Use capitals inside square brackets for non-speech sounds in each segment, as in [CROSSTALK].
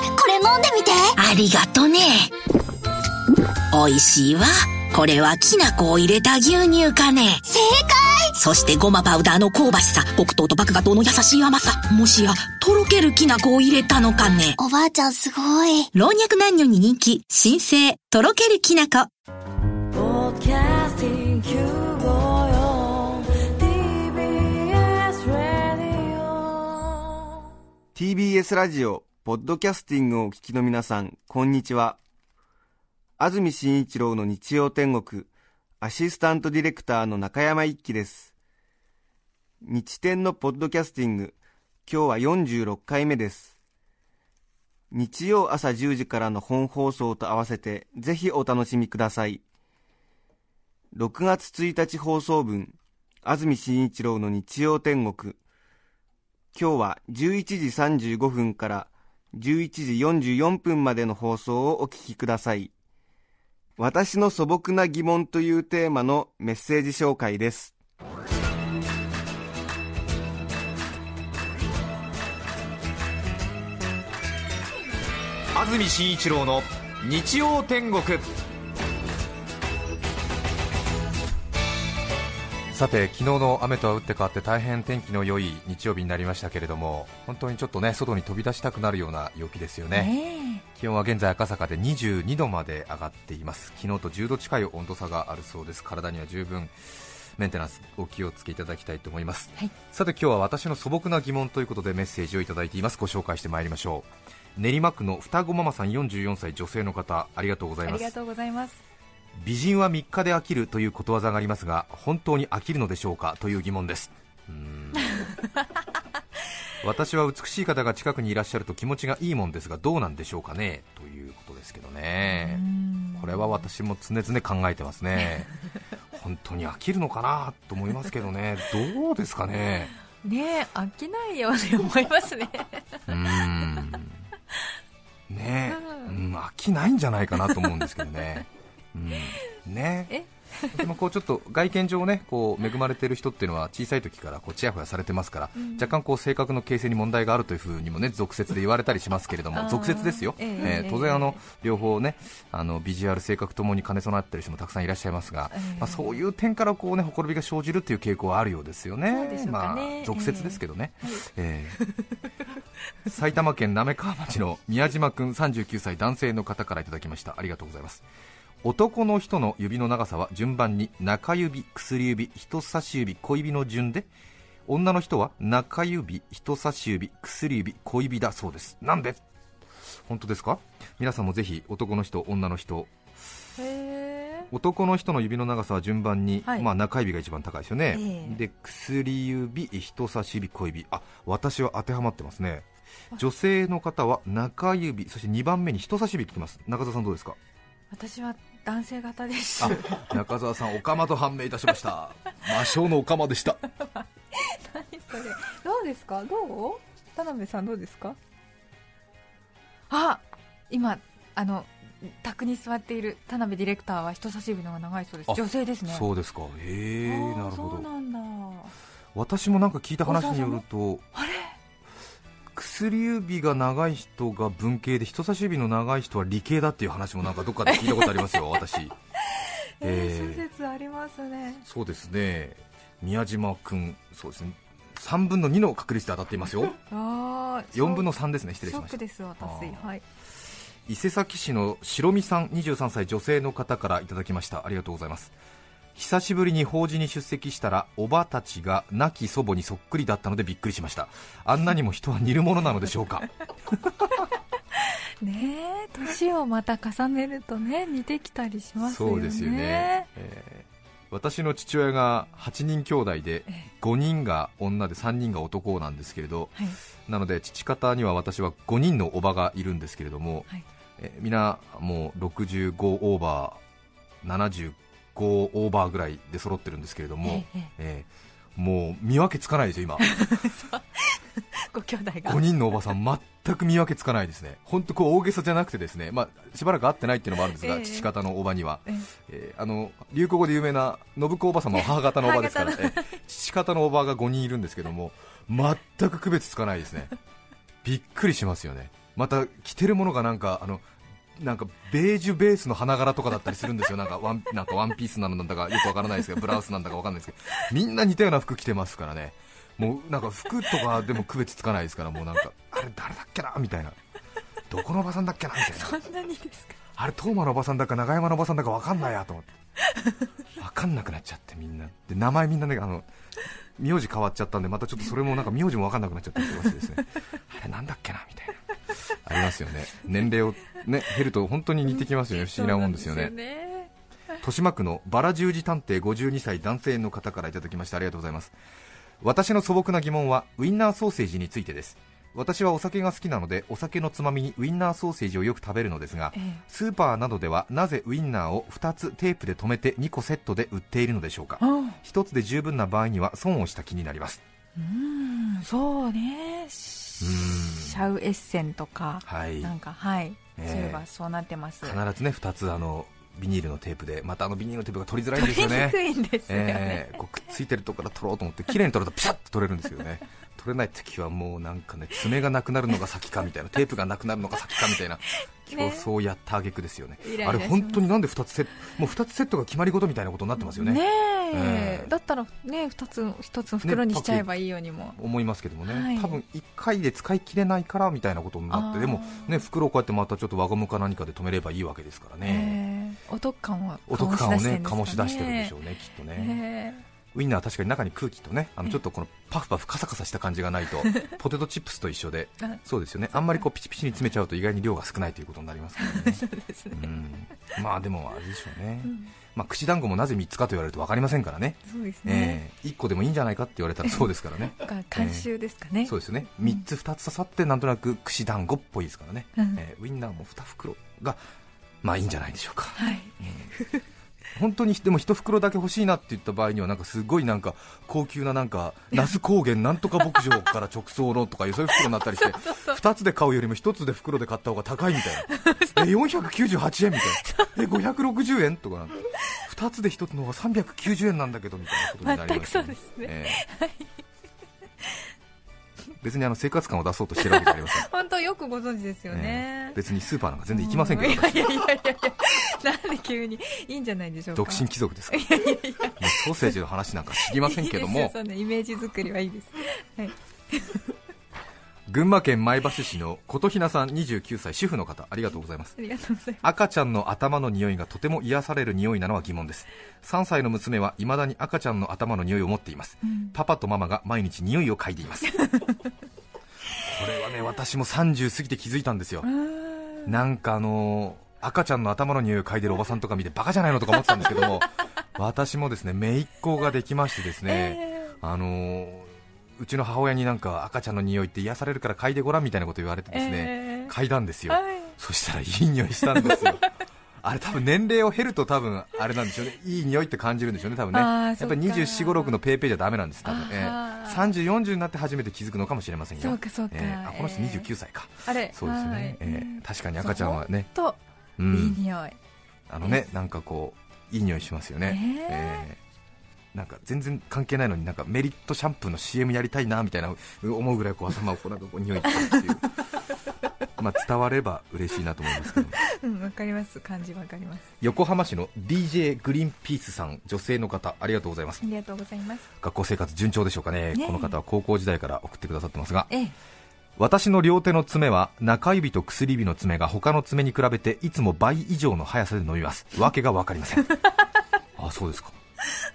これ飲んでみて。ありがとね。美味しいわ。これはきな粉を入れた牛乳かね。正解そしてごまパウダーの香ばしさ、黒糖と麦芽糖の優しい甘さ。もしや、とろけるきな粉を入れたのかね。おばあちゃんすごい。老若男女に人気、新生、とろけるきな粉。Podcasting Q54 TBS Radio TBS ラジオ、ポッドキャスティングをお聞きの皆さん、こんにちは。安住紳一郎の日曜天国、アシスタントディレクターの中山一輝です。日天のポッドキャスティング、今日は46回目です。日曜朝10時からの本放送と合わせて、ぜひお楽しみください。6月1日放送分、安住紳一郎の日曜天国、今日は11時35分から11時44分までの放送をお聞きください。私の素朴な疑問というテーマのメッセージ紹介です。安住紳一郎の日曜天国さて昨日の雨とは打って変わって大変天気の良い日曜日になりましたけれども本当にちょっとね外に飛び出したくなるような陽気ですよね。気温は現在赤坂で22度まで上がっています。昨日と10度近い温度差があるそうです。体には十分メンテナンスお気をつけいただきたいと思います、さて今日は私の素朴な疑問ということでメッセージをいただいています。ご紹介してまいりましょう。練馬区の双子ママさん44歳女性の方ありがとうございます。ありがとうございます。美人は3日で飽きるということわざがありますが本当に飽きるのでしょうか？という疑問です。うーん。私は美しい方が近くにいらっしゃると気持ちがいいもんですがどうなんでしょうかね？ということですけどね。これは私も常々考えてますね。本当に飽きるのかな？と思いますけどね。どうですかね？ねえ、飽きないように思いますね。うーん。ねえ、うん、飽きないんじゃないかなと思うんですけどね、うん、ね。え？[LAUGHS] でもこうちょっと外見上ねこう恵まれている人っていうのは小さい時からこうちやほやされてますから、若干こう性格の形成に問題があるというふうにもね俗説で言われたりしますけれども俗説ですよ、えええーええ当然あの両方ねあのビジュアル性格ともに兼ね備わっている人もたくさんいらっしゃいますが、ええ。まあ、そういう点からこうねほころびが生じるという傾向はあるようですよね。ね。まあ俗説ですけどね、ええ。埼玉県滑川町の宮島君39歳男性の方からいただきました。ありがとうございます男の人の指の長さは順番に中指、薬指、人差し指、小指の順で女の人は中指、人差し指、薬指、小指だそうです。なんで？本当ですか？皆さんもぜひ男の人、女の人。へ男の人の指の長さは順番に、はい。まあ、中指が一番高いですよね、ええ。で薬指、人差し指、小指。あ私は当てはまってますね。女性の方は中指そして2番目に人差し指聞きます。中澤さんどうですか？私は男性型です。あ中澤さんおかまと判明いたしました [LAUGHS] 魔性のおかまでした何それ。どうですか？どう？田辺さんどうですか？あ今、あの、卓に座っている田辺ディレクターは人差し指の方が長いそうです。あ女性ですね。そうですかへえなるほどそうなんだ。私もなんか聞いた話によると薬指が長い人が文系で人差し指の長い人は理系だっていう話もなんかどっかで聞いたことありますよ [LAUGHS] 私。ええー。ー、諸説ありますね。そうですね。宮島君そうですね。3分の2の確率で当たっていますよ。[LAUGHS] ああ、4分の3ですね失礼しました。です私。はい。伊勢崎市の白身さん23歳女性の方からいただきました。ありがとうございます久しぶりに法事に出席したらおばたちが亡き祖母にそっくりだったのでびっくりしました。あんなにも人は似るものなのでしょうか。[LAUGHS] ねえ、年をまた重ねるとね、似てきたりしますよね。そうですよね、えー私の父親が8人兄弟でえ5人が女で3人が男なんですけれどはい。なので父方には私は5人のおばがいるんですけれども、はい。えーみんなもう65オーバー75オーバーぐらいで揃ってるんですけれども、ええ。ええーもう見分けつかないですよ今。[LAUGHS] ご兄弟が。5人のおばさん全く見分けつかないですね。本当こう大げさじゃなくてですねまあしばらく会ってないっていうのもあるんですが、ええ。父方のおばには、ええ。ーあの流行語で有名な信子おば様は母方のおばですから、母えー父方のおばが5人いるんですけども全く区別つかないですね。びっくりしますよね。また着てるものがなんかあのなんかベージュベースの花柄とかだったりするんですよ、なんかワンなんかワンピースなのなんだかよくわからないですけど、ブラウスなんだかわかんないですけど、みんな似たような服着てますからね、もうなんか服とかでも区別つかないですから、もうなんかあれ誰だっけなみたいな、どこのおばさんだっけなみたいな、そんなにですか？あれ東馬のおばさんだか長山のおばさんだかわかんないやと思って、わかんなくなっちゃってみんな、で名前みんなねあの名字変わっちゃったんで、またちょっとそれもなんか名字もわかんなくなっちゃったりとかしてですね、あれなんだっけなみたいな。ありますよね。年齢をね減ると本当に似てきますよね、不思議なもんですよね。豊島区のバラ十字探偵52歳男性の方からいただきましてありがとうございます。私の素朴な疑問はウインナーソーセージについてです。私はお酒が好きなのでお酒のつまみにウインナーソーセージをよく食べるのですがええ。スーパーなどではなぜウインナーを2つテープで留めて2個セットで売っているのでしょうか。あ1つで十分な場合には損をした気になります。うんそうねシャウエッセンとかはい。なんかはい、ええ。そういえばそうなってます。必ずね2つあのビニールのテープでまたあのビニールのテープが取りづらいんですよね。取りにくいんですよね、えーこうくっついてるところから取ろうと思って綺麗に取るとピシャッと取れるんですよね。取れない時はもうなんかね爪がなくなるのが先かみたいなテープがなくなるのが先かみたいな競争やった挙句ですよね。イライラします。あれ本当になんで2つセットもう2つセットが決まり事みたいなことになってますよね。ねえ。ええ。だったらね二つ一つの袋にしちゃえばいいようにも、思いますけどもね、はい。多分1回で使い切れないからみたいなことになってでもね袋をこうやってまたちょっと輪ゴムか何かで止めればいいわけですからね、ええ。お得感をお得感をね醸醸し出してるんでしょうねきっとね、ねウインナーは確かに中に空気とねあのちょっとこのパフパフカサカサした感じがないと [LAUGHS] ポテトチップスと一緒であそうですよね。あんまりこうピチピチに詰めちゃうと意外に量が少ないということになりますからね。[LAUGHS] そうですね、うん。まあでもあれでしょうね、うん。まあ、串団子もなぜ3つかと言われると分かりませんからね。そうですね、え1個でもいいんじゃないかって言われたらそうですからね。が監修ですかね、そうですよね。3つ2つ刺さってなんとなく串団子っぽいですからね、うん。えーウインナーも2袋がまあいいんじゃないでしょうか。はい本当にでも1袋だけ欲しいなって言った場合にはなんかすごいなんか高級ななんか那須高原なんとか牧場から直送のとかいう [LAUGHS] そういう袋になったりして2つで買うよりも1つで袋で買った方が高いみたいな。[LAUGHS] え498円みたいな。え560円とかなんて。2つで1つの方が390円なんだけどみたいなことになりまですね。ええ。別にあの生活感を出そうとしてるわけじゃありません。[LAUGHS] 本当よくご存知ですよえね。え、別にスーパーなんか全然行きませんけど。いやいやいやいやなんで急にいいんじゃないでしょうか。独身貴族ですか？らもうソーセージの話なんか知りませんけども。そんなイメージ作りはいいです。はい。群馬県前橋市の琴ひなさん29歳主婦の方ありがとうございます。ありがとうございま赤ちゃんの頭の匂いがとても癒される匂いなのは疑問です。3歳の娘は未だに赤ちゃんの頭の匂いを持っています、うん。パパとママが毎日匂いを嗅いでいます。[LAUGHS] これはね私も30過ぎて気づいたんですよ。なんかあのー赤ちゃんの頭の匂いを嗅いでるおばさんとか見てバカじゃないのとか思ってたんですけども [LAUGHS] 私もですね姪っ子ができましてですね、えあのーうちの母親になんか赤ちゃんの匂いって癒されるから嗅いでごらんみたいなこと言われてですね、えー嗅いだんですよ、はい。そしたらいい匂いしたんですよ。あれ多分年齢を経ると多分あれなんでしょうね。いい匂いって感じるんでしょうね多分ね。やっぱりそっか24、5、6のペーペーじゃダメなんです多分、えあー。ー、30、40になって初めて気づくのかもしれませんよ。そうかそうか。えーあこの人えー29歳か、あれ。そうですよね、確かに赤ちゃんはねといいうん匂い。あのねなんかこういい匂いしますよね、えー。えー。なんか全然関係ないのになんかメリットシャンプーの CM やりたいなみたいな思うぐらいこう頭をこうなんかこう匂いっていう。[LAUGHS] まあ伝われば嬉しいなと思いますけど [LAUGHS] うんわかります。感じわかります。横浜市の DJ グリーンピースさん女性の方ありがとうございます。ありがとうございます。学校生活順調でしょうかね。ねえ。この方は高校時代から送ってくださってますが。ええ私の両手の爪は中指と薬指の爪が他の爪に比べていつも倍以上の速さで伸びます。わけが分かりません。[LAUGHS] あそうですか。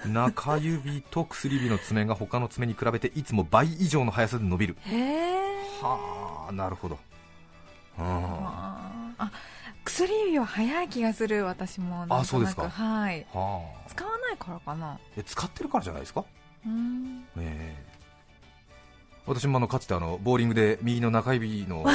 中指と薬指の爪が他の爪に比べていつも倍以上の速さで伸びる。はあなるほど。うん。あ。ーあ薬指は早い気がする私も。なんとなく。そうですか。はい。はあ。使わないからかな。え使ってるからじゃないですか？うん。ええ私もあのかつてあのボーリングで右の中指の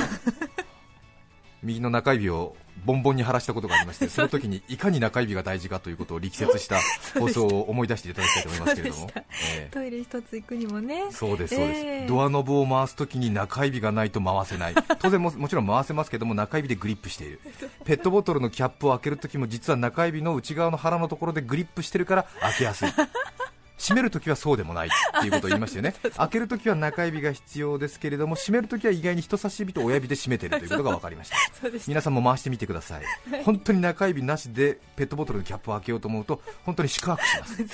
[LAUGHS] 右の中指をボンボンに腫らしたことがありましてその時にいかに中指が大事かということを力説した放送を思い出していただきたいと思いますけれどもええ。トイレ一つ行くにもね。そうですそうです、ええ。ドアノブを回すときに中指がないと回せない。[LAUGHS] 当然ももちろん回せますけども中指でグリップしている。ペットボトルのキャップを開けるときも実は中指の内側の腹のところでグリップしてるから開けやすい閉めるときはそうでもないっていうことを言いましたよね。[LAUGHS] 開けるときは中指が必要ですけれども閉めるときは意外に人差し指と親指で閉めてるということが分かりました。[LAUGHS] 皆さんも回してみてください。本当に中指なしでペットボトルのキャップを開けようと思うと本当に宿泊します。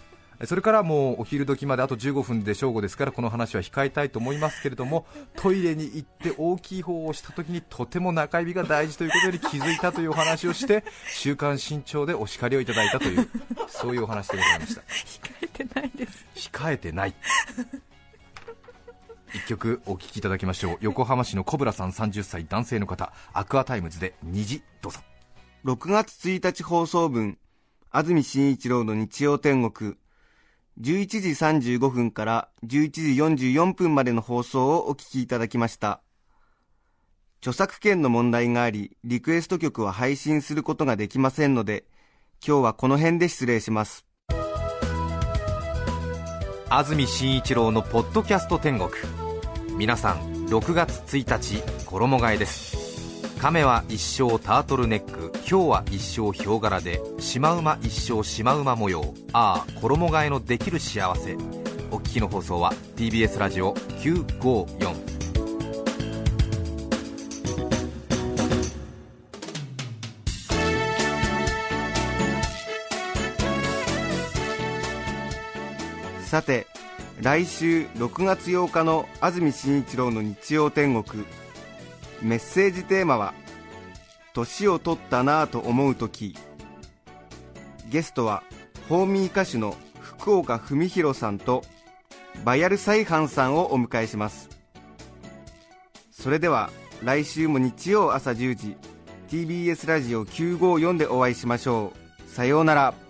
[LAUGHS] それからもうお昼時まであと15分で正午ですからこの話は控えたいと思いますけれどもトイレに行って大きい方をした時にとても中指が大事ということに気づいたというお話をして週刊新潮でお叱りをいただいたというそういうお話でございましたてないです。控えてない。[LAUGHS] 一曲お聴きいただきましょう。横浜市のコブラさん30歳男性の方。アクアタイムズで虹どうぞ。6月1日放送分、安住紳一郎の日曜天国、11時35分から11時44分までの放送をお聞きいただきました。著作権の問題があり、リクエスト曲は配信することができませんので、今日はこの辺で失礼します。安住紳一郎のポッドキャスト天国。皆さん6月1日衣替えです。亀は一生タートルネックヒョウは一生ヒョウ柄でシマウマ一生シマウマ模様。ああ衣替えのできる幸せ。お聞きの放送は TBS ラジオ954さて、来週6月8日の安住紳一郎の日曜天国、メッセージテーマは、年を取ったなぁと思うとき、ゲストは、ホーミー歌手の福岡文弘さんと、バヤルサイハンさんをお迎えします。それでは、来週も日曜朝10時、TBS ラジオ954でお会いしましょう。さようなら。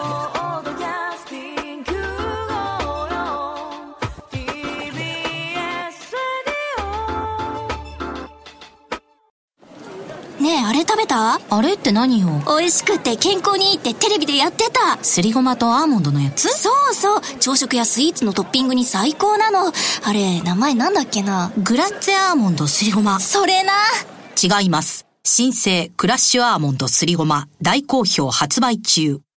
ねえ、あれ食べた？あれって何よ？美味しくて健康にいいってテレビでやってた。すりごまとアーモンドのやつ？そうそう。朝食やスイーツのトッピングに最高なの。あれ名前なんだっけな？グラッツェアーモンドすりごま。それな。違います。新生クラッシュアーモンドすりごま。大好評発売中。